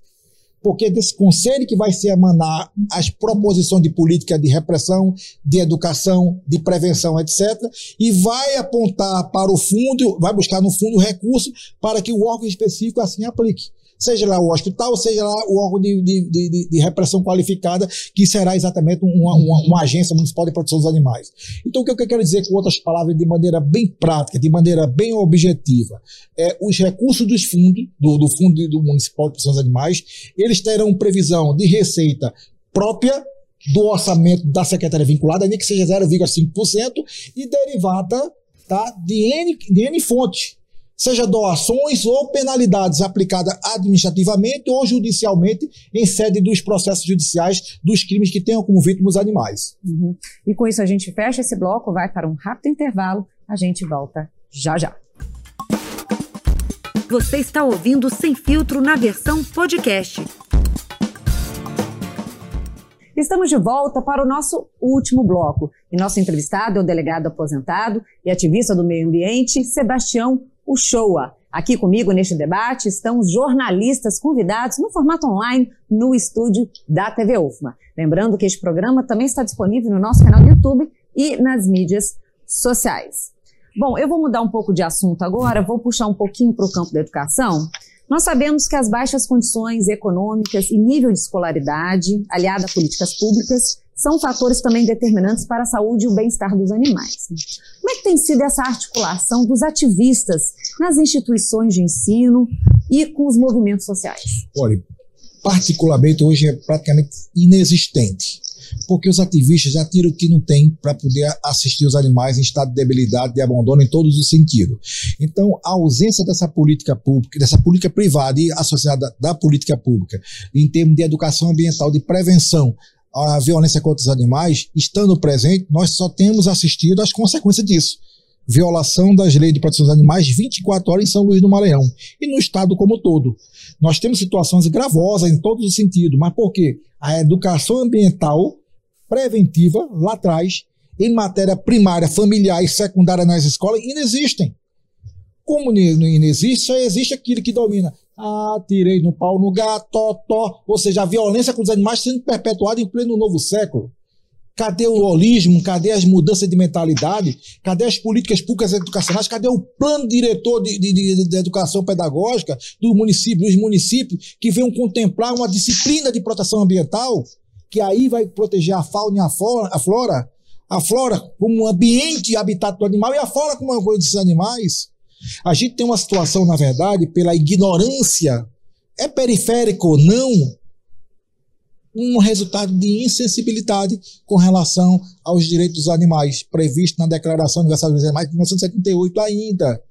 Porque é desse conselho que vai se emanar as proposições de política de repressão, de educação, de prevenção, etc. E vai apontar para o fundo, vai buscar no fundo recursos para que o órgão específico assim aplique seja lá o hospital, seja lá o órgão de, de, de, de repressão qualificada, que será exatamente uma, uma, uma, agência municipal de proteção dos animais. Então, o que eu quero dizer, com outras palavras, de maneira bem prática, de maneira bem objetiva, é os recursos dos fundos, do, do Fundo do Municipal de Proteção dos Animais, eles terão previsão de receita própria do orçamento da secretaria vinculada, nem que seja 0,5%, e derivada tá, de, N, de N fontes seja doações ou penalidades aplicadas administrativamente ou judicialmente em sede dos processos judiciais dos crimes que tenham como vítimas os animais. Uhum. E com isso a gente fecha esse bloco, vai para um rápido intervalo, a gente volta já já. Você está ouvindo Sem Filtro na versão podcast. Estamos de volta para o nosso último bloco. E nosso entrevistado é o delegado aposentado e ativista do meio ambiente, Sebastião o Showa. Aqui comigo neste debate estão os jornalistas convidados no formato online no estúdio da TV UFMA. Lembrando que este programa também está disponível no nosso canal do YouTube e nas mídias sociais. Bom, eu vou mudar um pouco de assunto agora, vou puxar um pouquinho para o campo da educação. Nós sabemos que as baixas condições econômicas e nível de escolaridade, aliada a políticas públicas, são fatores também determinantes para a saúde e o bem-estar dos animais. Como é que tem sido essa articulação dos ativistas nas instituições de ensino e com os movimentos sociais? Olha, particularmente hoje é praticamente inexistente, porque os ativistas já tiram o que não tem para poder assistir os animais em estado de debilidade, de abandono em todos os sentidos. Então, a ausência dessa política pública, dessa política privada e associada da política pública, em termos de educação ambiental, de prevenção a violência contra os animais, estando presente, nós só temos assistido às consequências disso. violação das leis de proteção dos animais 24 horas em São Luís do Maranhão e no estado como todo. Nós temos situações gravosas em todos os sentidos, mas por quê? A educação ambiental preventiva lá atrás, em matéria primária, familiar e secundária nas escolas, inexistem. Como não existe, só existe aquilo que domina. Ah, tirei no pau no gato, tó. Ou seja, a violência com os animais sendo perpetuada em pleno novo século. Cadê o holismo? Cadê as mudanças de mentalidade? Cadê as políticas públicas educacionais? Cadê o plano diretor de, de, de, educação pedagógica do município, dos municípios que venham contemplar uma disciplina de proteção ambiental que aí vai proteger a fauna e a flora, a flora, a flora como ambiente e habitat do animal e a flora como coisa desses animais? A gente tem uma situação, na verdade, pela ignorância, é periférico ou não, um resultado de insensibilidade com relação aos direitos dos animais, previsto na Declaração Universal dos Animais de 1978 ainda.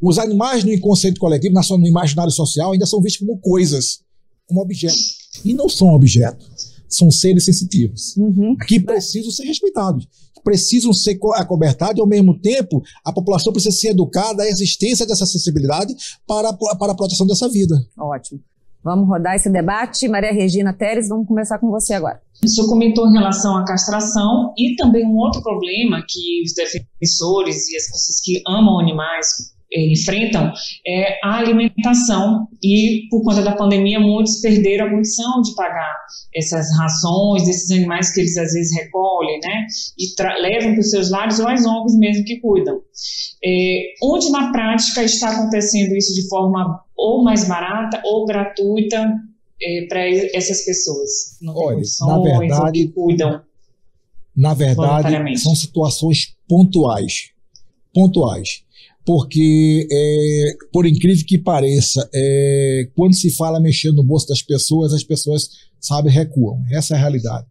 Os animais no inconsciente coletivo, no imaginário social, ainda são vistos como coisas, como objetos. E não são objetos. São seres sensitivos, uhum. que precisam ser respeitados, precisam ser acobertados e, ao mesmo tempo, a população precisa ser educada à existência dessa sensibilidade para, para a proteção dessa vida. Ótimo. Vamos rodar esse debate. Maria Regina Teres, vamos começar com você agora. O senhor comentou em relação à castração e também um outro problema que os defensores e as pessoas que amam animais enfrentam é a alimentação e por conta da pandemia muitos perderam a condição de pagar essas rações desses animais que eles às vezes recolhem, né, e levam para os seus lares ou as ONGs mesmo que cuidam. É, onde na prática está acontecendo isso de forma ou mais barata ou gratuita é, para essas pessoas? Não Olha, na verdade, que cuidam. Na verdade, são situações pontuais, pontuais, porque é, por incrível que pareça, é, quando se fala mexendo no bolso das pessoas, as pessoas sabe recuam. Essa é a realidade.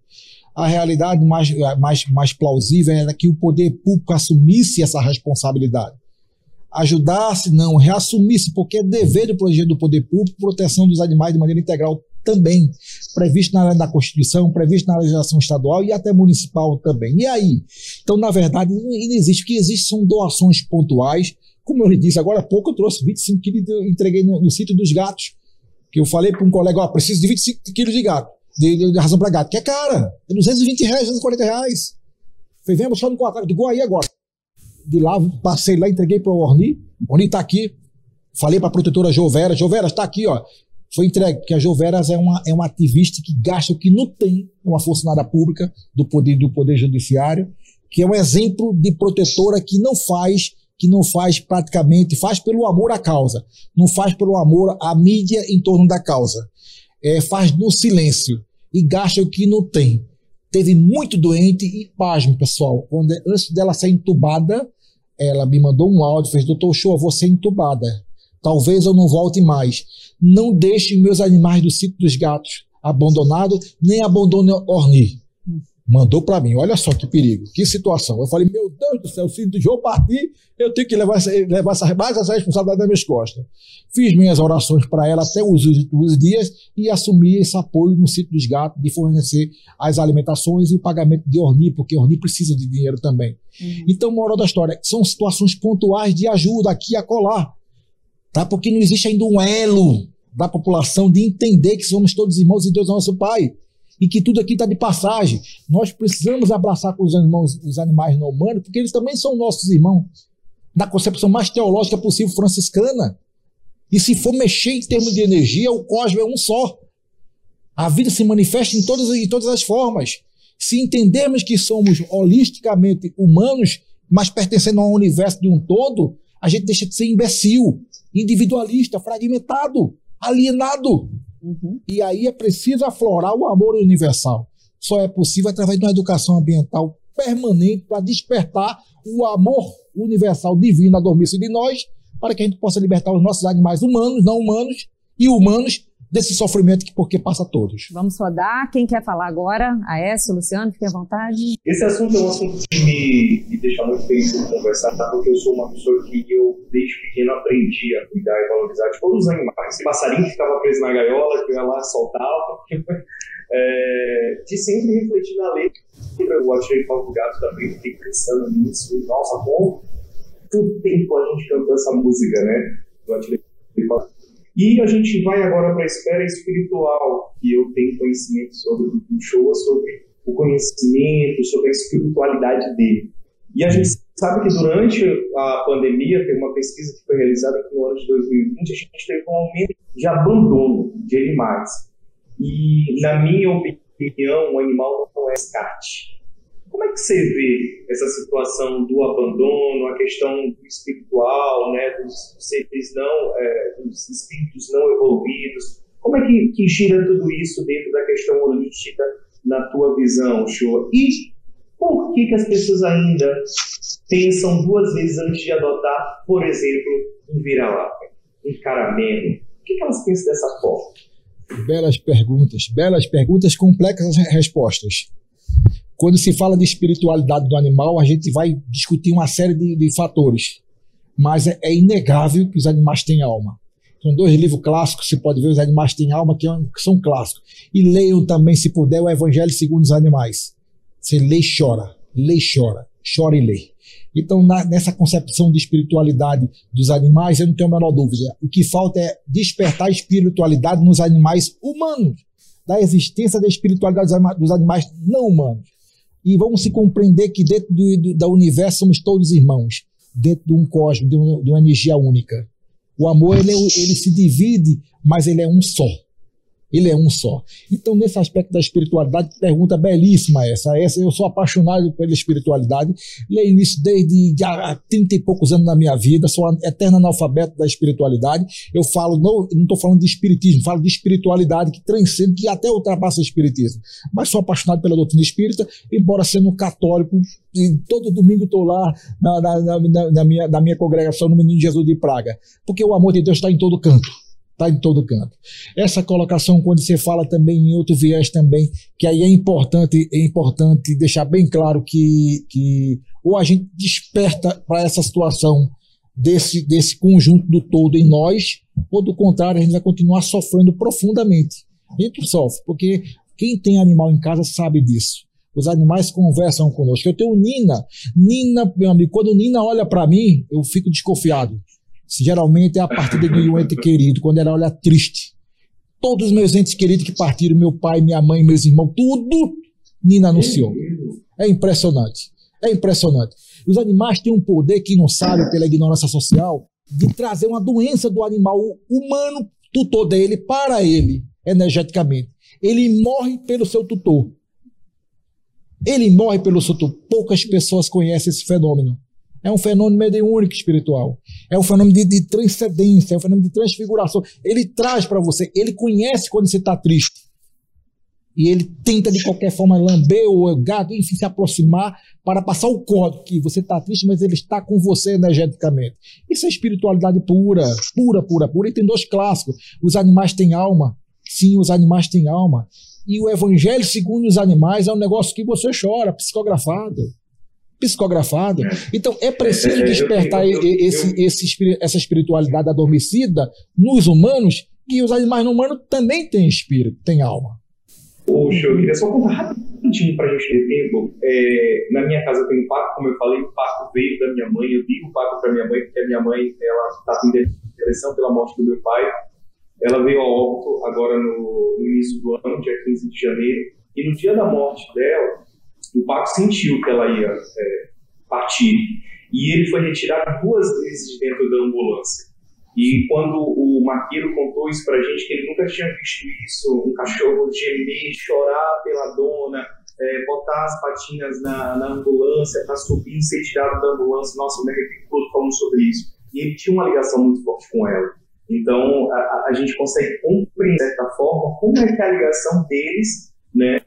A realidade mais, mais, mais plausível era que o poder público assumisse essa responsabilidade ajudasse, não, reassumisse, porque é dever do projeto do poder público proteção dos animais de maneira integral também, previsto na, na Constituição, previsto na legislação estadual e até municipal também. E aí? Então, na verdade, não existe. O que existe são doações pontuais. Como eu lhe disse, agora há pouco eu trouxe 25 quilos e entreguei no, no sítio dos gatos. Que eu falei para um colega, ó, preciso de 25 quilos de gato, de, de, de ração para gato, que é cara, é 220 reais, 240 reais. Falei, vem buscar no quarto, digo, aí agora de lá, passei lá, entreguei para o Orni. Orni está aqui. Falei para a protetora Jovera. Jovera está aqui, ó. Foi entregue, porque a Joveras é uma, é uma ativista que gasta o que não tem, é uma funcionária pública do poder, do poder judiciário, que é um exemplo de protetora que não faz, que não faz praticamente, faz pelo amor à causa, não faz pelo amor à mídia em torno da causa. É, faz no silêncio e gasta o que não tem. Teve muito doente e, pasme, pessoal, quando, antes dela ser entubada, ela me mandou um áudio, fez, doutor Show, vou ser entubada. Talvez eu não volte mais. Não deixe meus animais do sítio dos gatos abandonados, nem abandone Orni. Mandou para mim, olha só que perigo, que situação. Eu falei, meu Deus do céu, se o João partir, eu tenho que levar essa, levar essa, mais essa responsabilidade nas minhas costas. Fiz minhas orações para ela até os últimos dias e assumi esse apoio no sítio dos gatos de fornecer as alimentações e o pagamento de Orni, porque Orni precisa de dinheiro também. Uhum. Então, moral da história, são situações pontuais de ajuda aqui e acolá, tá? porque não existe ainda um elo da população de entender que somos todos irmãos e Deus é nosso Pai e que tudo aqui está de passagem. Nós precisamos abraçar com os, irmãos, os animais não humanos, porque eles também são nossos irmãos, na concepção mais teológica possível franciscana. E se for mexer em termos de energia, o cosmos é um só. A vida se manifesta em todas, em todas as formas. Se entendermos que somos holisticamente humanos, mas pertencendo a um universo de um todo, a gente deixa de ser imbecil, individualista, fragmentado, alienado. Uhum. E aí é preciso aflorar o amor universal. Só é possível através de uma educação ambiental permanente para despertar o amor universal divino a dormir-se de nós, para que a gente possa libertar os nossos animais humanos, não humanos e humanos desse sofrimento que porque passa a todos. Vamos rodar. Quem quer falar agora? A Aécio, Luciano, fique à vontade. Esse assunto é um assunto que me, me deixa muito feliz conversar, tá? porque eu sou uma pessoa que eu, desde pequeno, aprendi a cuidar e valorizar de todos os animais. O passarinho que ficava preso na gaiola, que eu ia lá soltava. [LAUGHS] é, de sempre refletir na letra. Eu atirei para o gato também, fiquei pensando nisso. Nossa, como Todo tempo a gente cantou essa música, né? E a gente vai agora para a esfera espiritual, que eu tenho conhecimento sobre o show, sobre o conhecimento, sobre a espiritualidade dele. E a gente sabe que durante a pandemia, tem uma pesquisa que foi realizada aqui no ano de 2020, a gente teve um aumento de abandono de animais. E, na minha opinião, o animal não é descarte. Como é que você vê essa situação do abandono, a questão espiritual, né, dos seres não, é, dos espíritos não evolvidos? Como é que, que gira tudo isso dentro da questão holística na tua visão, Shoa? E por que, que as pessoas ainda pensam duas vezes antes de adotar, por exemplo, um vira-lata, um caramelo? Por que, que elas pensam dessa forma? Belas perguntas, belas perguntas, complexas respostas. Quando se fala de espiritualidade do animal, a gente vai discutir uma série de, de fatores. Mas é, é, inegável que os animais têm alma. São dois livros clássicos, se pode ver, Os Animais Têm Alma, que, é que são clássicos. E leiam também, se puder, o Evangelho segundo os Animais. Você lê e chora, lê e chora, chora e lê. Então, na, nessa concepção de espiritualidade dos animais, eu não tenho a menor dúvida. O que falta é despertar a espiritualidade nos animais humanos, da existência da espiritualidade dos animais não humanos. E vamos se compreender que dentro do, do, da universo somos todos irmãos, dentro de um cosmos, de, um, de uma energia única. O amor ele, é ele se divide, mas ele é um só. Ele é um só. Então, nesse aspecto da espiritualidade, pergunta belíssima essa. Essa eu sou apaixonado pela espiritualidade. Leio isso desde há 30 e poucos anos na minha vida. Sou eterno analfabeto da espiritualidade. Eu falo, não estou falando de espiritismo, falo de espiritualidade que transcende, que até ultrapassa o espiritismo. Mas sou apaixonado pela doutrina espírita, embora sendo católico. E todo domingo estou lá na, na, na, na, minha, na minha congregação no Menino Jesus de Praga. Porque o amor de Deus está em todo canto. Está em todo canto. Essa colocação, quando você fala também em outro viés também, que aí é importante, é importante deixar bem claro que, que ou a gente desperta para essa situação desse, desse conjunto do todo em nós, ou do contrário, a gente vai continuar sofrendo profundamente. A gente sofre, porque quem tem animal em casa sabe disso. Os animais conversam conosco. Eu tenho Nina. Nina, meu amigo, quando Nina olha para mim, eu fico desconfiado. Geralmente é a partida de um ente querido, quando ela olha triste. Todos os meus entes queridos que partiram, meu pai, minha mãe, meus irmãos, tudo, Nina anunciou. É impressionante. É impressionante. Os animais têm um poder que não sabe pela ignorância social de trazer uma doença do animal humano, tutor dele, para ele, energeticamente. Ele morre pelo seu tutor. Ele morre pelo seu tutor. Poucas pessoas conhecem esse fenômeno. É um fenômeno mediúnico espiritual. É um fenômeno de, de transcendência, é um fenômeno de transfiguração. Ele traz para você, ele conhece quando você está triste. E ele tenta de qualquer forma lamber o gato, enfim, se aproximar para passar o código que você está triste, mas ele está com você energeticamente. Isso é espiritualidade pura, pura, pura, pura. E tem dois clássicos. Os animais têm alma. Sim, os animais têm alma. E o evangelho segundo os animais é um negócio que você chora, psicografado psicografado. É. Então é preciso é, despertar eu, eu, eu, esse, esse, essa espiritualidade adormecida nos humanos, que os animais não humanos também têm espírito, têm alma. Poxa, eu queria só contar rapidinho para a gente ter tempo. É, na minha casa tem um paco, como eu falei, o paco veio da minha mãe. Eu digo o paco para minha mãe, porque a minha mãe ela está em depressão pela morte do meu pai. Ela veio ao óbito agora no, no início do ano, dia 15 de janeiro. E no dia da morte dela, o Paco sentiu que ela ia é, partir e ele foi retirado duas vezes de dentro da ambulância. E quando o Marqueiro contou isso pra gente, que ele nunca tinha visto isso, um cachorro gemer, chorar pela dona, é, botar as patinhas na, na ambulância subir e ser tirado da ambulância. Nossa, me arrepio todo falando sobre isso. E ele tinha uma ligação muito forte com ela. Então, a, a gente consegue compreender, de certa forma, como é que é a ligação deles né,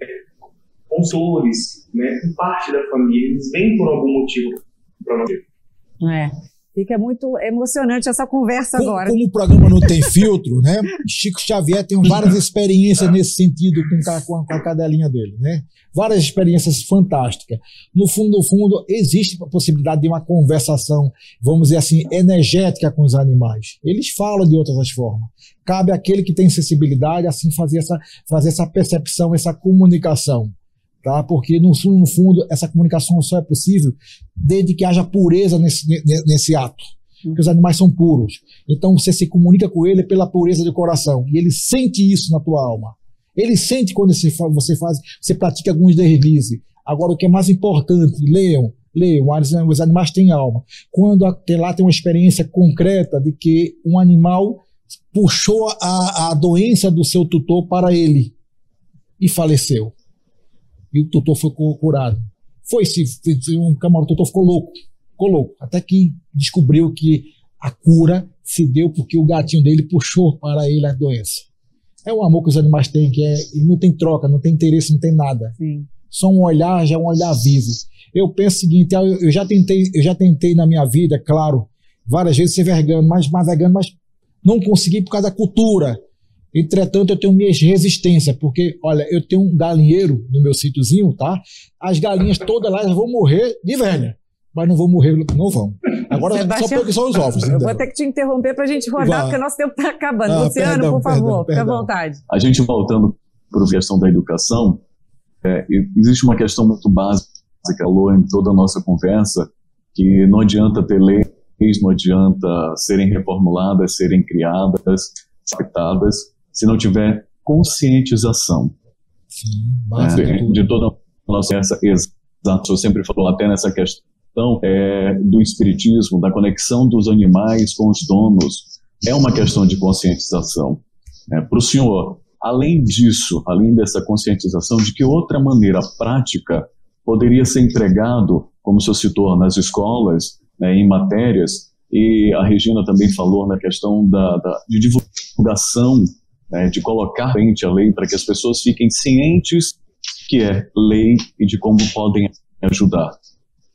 consultores, né, com parte da família, eles vêm por algum motivo para nós. É. Fica muito emocionante essa conversa como, agora. Como o programa não tem filtro, né? Chico Xavier tem várias experiências nesse sentido com a, com a cadelinha dele, né? Várias experiências fantásticas. No fundo, no fundo, existe a possibilidade de uma conversação, vamos dizer assim, energética com os animais. Eles falam de outras formas. Cabe àquele que tem sensibilidade, assim, fazer essa, fazer essa percepção, essa comunicação tá? Porque no, no fundo essa comunicação só é possível desde que haja pureza nesse, nesse ato. Porque os animais são puros. Então você se comunica com ele pela pureza do coração. E ele sente isso na tua alma. Ele sente quando você faz, você pratica alguns deslizes. Agora, o que é mais importante, leiam, leiam, os animais têm alma. Quando lá tem uma experiência concreta de que um animal puxou a, a doença do seu tutor para ele e faleceu. E o tutor foi curado. Foi-se, um camarão, o tutor ficou louco, ficou louco. Até que descobriu que a cura se deu porque o gatinho dele puxou para ele a doença. É o amor que os animais têm, que é, não tem troca, não tem interesse, não tem nada. Sim. Só um olhar, já é um olhar vivo. Eu penso o seguinte, eu já tentei, eu já tentei na minha vida, claro, várias vezes ser vegano, mas, mas vegano, mas não consegui por causa da cultura. Entretanto, eu tenho minhas resistências, porque, olha, eu tenho um galinheiro no meu sítiozinho, tá? As galinhas todas lá vão morrer de velha, mas não vão morrer, não vão. Agora, Sebastião, só porque são os ovos. Eu vou ter que te interromper para a gente rodar, Vá. porque nosso tempo está acabando. Ah, Luciano, perdão, por favor, fique à vontade. A gente voltando para a questão da educação, é, existe uma questão muito básica, falou em toda a nossa conversa, que não adianta ter leis, não adianta serem reformuladas, serem criadas, adaptadas, se não tiver conscientização. Sim, é, de toda a nossa essa exato, eu sempre falo até nessa questão é, do espiritismo, da conexão dos animais com os donos, é uma questão de conscientização. É, Para o senhor, além disso, além dessa conscientização, de que outra maneira prática poderia ser empregado, como o senhor citou, nas escolas, né, em matérias, e a Regina também falou na questão da, da de divulgação né, de colocar frente a lei para que as pessoas fiquem cientes que é lei e de como podem ajudar.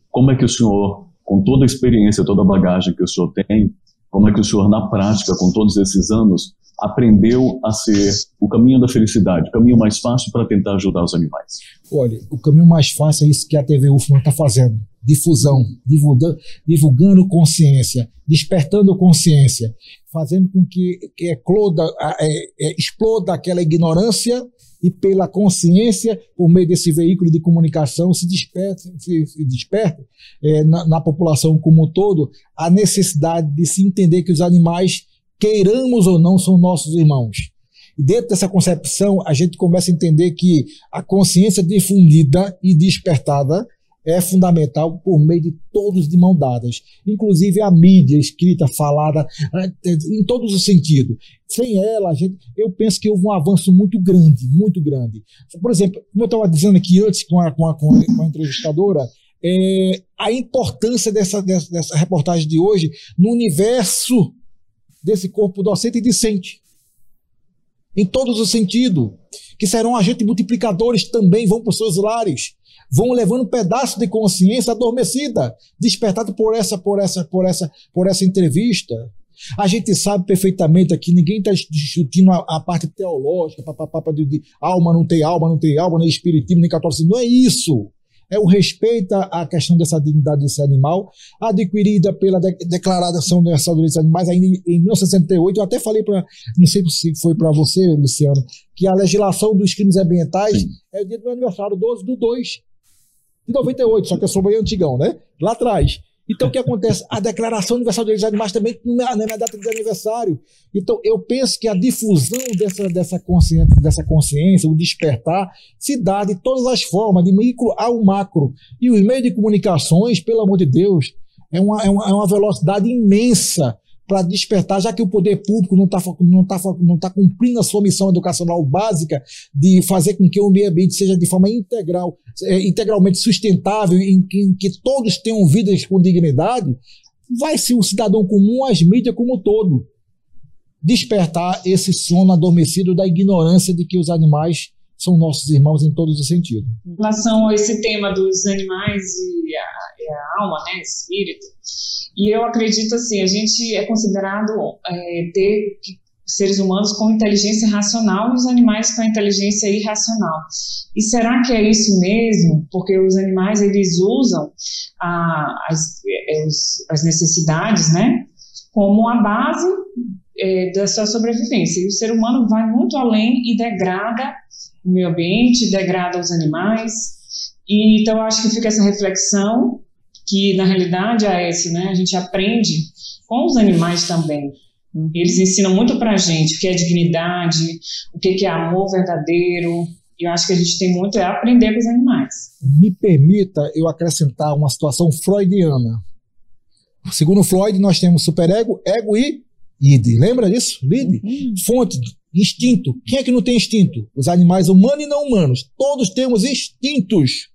Como é que o senhor, com toda a experiência, toda a bagagem que o senhor tem, como é que o senhor, na prática, com todos esses anos, aprendeu a ser o caminho da felicidade, o caminho mais fácil para tentar ajudar os animais? Olha, o caminho mais fácil é isso que a TV UFMA está fazendo difusão, divulgando, divulgando consciência, despertando consciência, fazendo com que, que ecloda, é, é, exploda aquela ignorância e pela consciência, por meio desse veículo de comunicação, se desperte, se, se desperte é, na, na população como um todo a necessidade de se entender que os animais, queiramos ou não, são nossos irmãos. E dentro dessa concepção, a gente começa a entender que a consciência difundida e despertada é fundamental por meio de todos de mão dadas, inclusive a mídia escrita, falada, é, em todos os sentidos. Sem ela, a gente, eu penso que houve um avanço muito grande, muito grande. Por exemplo, como eu estava dizendo aqui antes com a, com a, com a, com a entrevistadora, é, a importância dessa, dessa, dessa reportagem de hoje no universo desse corpo docente e discente. Em todos os sentidos. Que serão agentes multiplicadores também, vão para os seus lares vão levando um pedaço de consciência adormecida, despertado por essa, por essa, por essa, por essa entrevista. A gente sabe perfeitamente aqui, ninguém está discutindo a, a, parte teológica, papapá, de, de, alma não tem alma, não tem alma, nem espiritismo, nem catolicismo. Não é isso. É o respeito à questão dessa dignidade desse animal, adquirida pela de, Declaração Universal dos Direitos dos Animais ainda em, em 1968. Eu até falei para, não sei se foi para você, Luciano, que a legislação dos crimes ambientais Sim. é o dia do meu aniversário, 12 do 2 de 98, só que eu sou bem antigão, né? Lá atrás. Então, o que acontece? A Declaração Universal dos Direitos Animais também não é, é data de aniversário. Então, eu penso que a difusão dessa, dessa, consciência, dessa consciência, o despertar, se dá de todas as formas, de micro ao macro. E os meios de comunicações, pelo amor de Deus, é uma, é uma, é uma velocidade imensa para despertar, já que o poder público não está não tá, não tá cumprindo a sua missão educacional básica de fazer com que o meio ambiente seja de forma integral, é, integralmente sustentável, em que, em que todos tenham vidas com dignidade, vai ser o cidadão comum, as mídias como um todo, despertar esse sono adormecido da ignorância de que os animais são nossos irmãos em todos os sentidos. Em relação a esse tema dos animais e a, e a alma, né, espírito, e eu acredito assim, a gente é considerado é, ter seres humanos com inteligência racional e os animais com inteligência irracional. E será que é isso mesmo? Porque os animais eles usam a, as, é, as necessidades, né, como a base é, da sua sobrevivência. E o ser humano vai muito além e degrada o meio ambiente, degrada os animais. E, então, acho que fica essa reflexão que, na realidade, é esse, né? A gente aprende com os animais também. Eles ensinam muito para a gente o que é dignidade, o que é amor verdadeiro. E eu acho que a gente tem muito a aprender com os animais. Me permita eu acrescentar uma situação freudiana. Segundo Freud, nós temos superego, ego e id. Lembra disso? Id? Uhum. Fonte, instinto. Quem é que não tem instinto? Os animais humanos e não humanos. Todos temos instintos.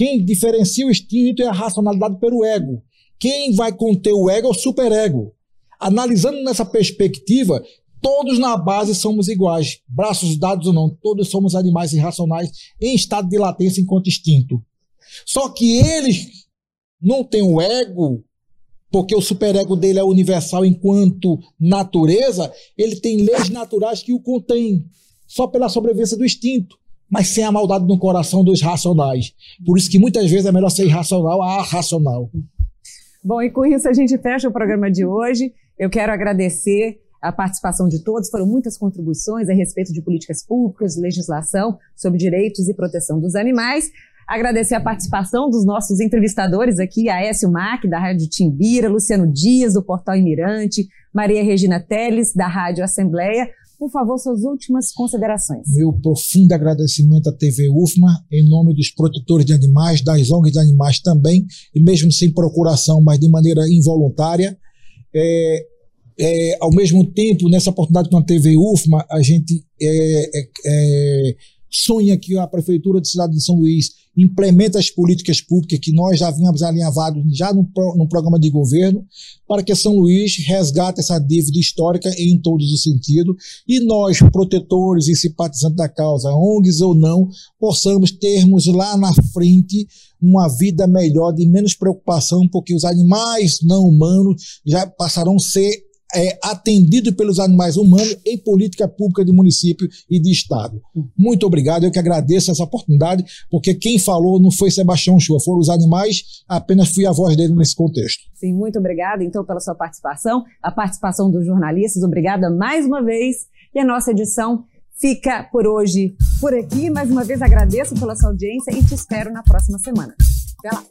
Quem diferencia o instinto é a racionalidade pelo ego. Quem vai conter o ego é o superego. Analisando nessa perspectiva, todos na base somos iguais, braços dados ou não, todos somos animais irracionais em estado de latência enquanto instinto. Só que eles não têm o ego, porque o superego dele é universal enquanto natureza, ele tem leis naturais que o contêm, só pela sobrevivência do instinto, mas sem a maldade no coração dos racionais. Por isso que muitas vezes é melhor ser irracional a racional. Bom, e com isso a gente fecha o programa de hoje. Eu quero agradecer a participação de todos. Foram muitas contribuições a respeito de políticas públicas, legislação sobre direitos e proteção dos animais. Agradecer a participação dos nossos entrevistadores aqui, Aécio Mac, da Rádio Timbira, Luciano Dias, do Portal Imirante, Maria Regina Teles, da Rádio Assembleia. Por favor, suas últimas considerações. Meu profundo agradecimento à TV UFMA, em nome dos protetores de animais, das ONGs de animais também, e mesmo sem procuração, mas de maneira involuntária. É, é, ao mesmo tempo, nessa oportunidade com a TV UFMA, a gente é, é, é, sonha que a Prefeitura de Cidade de São Luís implemente as políticas públicas que nós já vínhamos alinhavados já no, no programa de governo, para que São Luís resgate essa dívida histórica em todos os sentidos, e nós, protetores e simpatizantes da causa, ONGs ou não, possamos termos lá na frente uma vida melhor, de menos preocupação, porque os animais não humanos já passarão a ser é, atendido pelos animais humanos em política pública de município e de estado. Muito obrigado, eu que agradeço essa oportunidade, porque quem falou não foi Sebastião Chua, foram os animais, apenas fui a voz dele nesse contexto. Sim, muito obrigada então pela sua participação, a participação dos jornalistas, obrigada mais uma vez, e a nossa edição fica por hoje por aqui. Mais uma vez agradeço pela sua audiência e te espero na próxima semana. Até lá!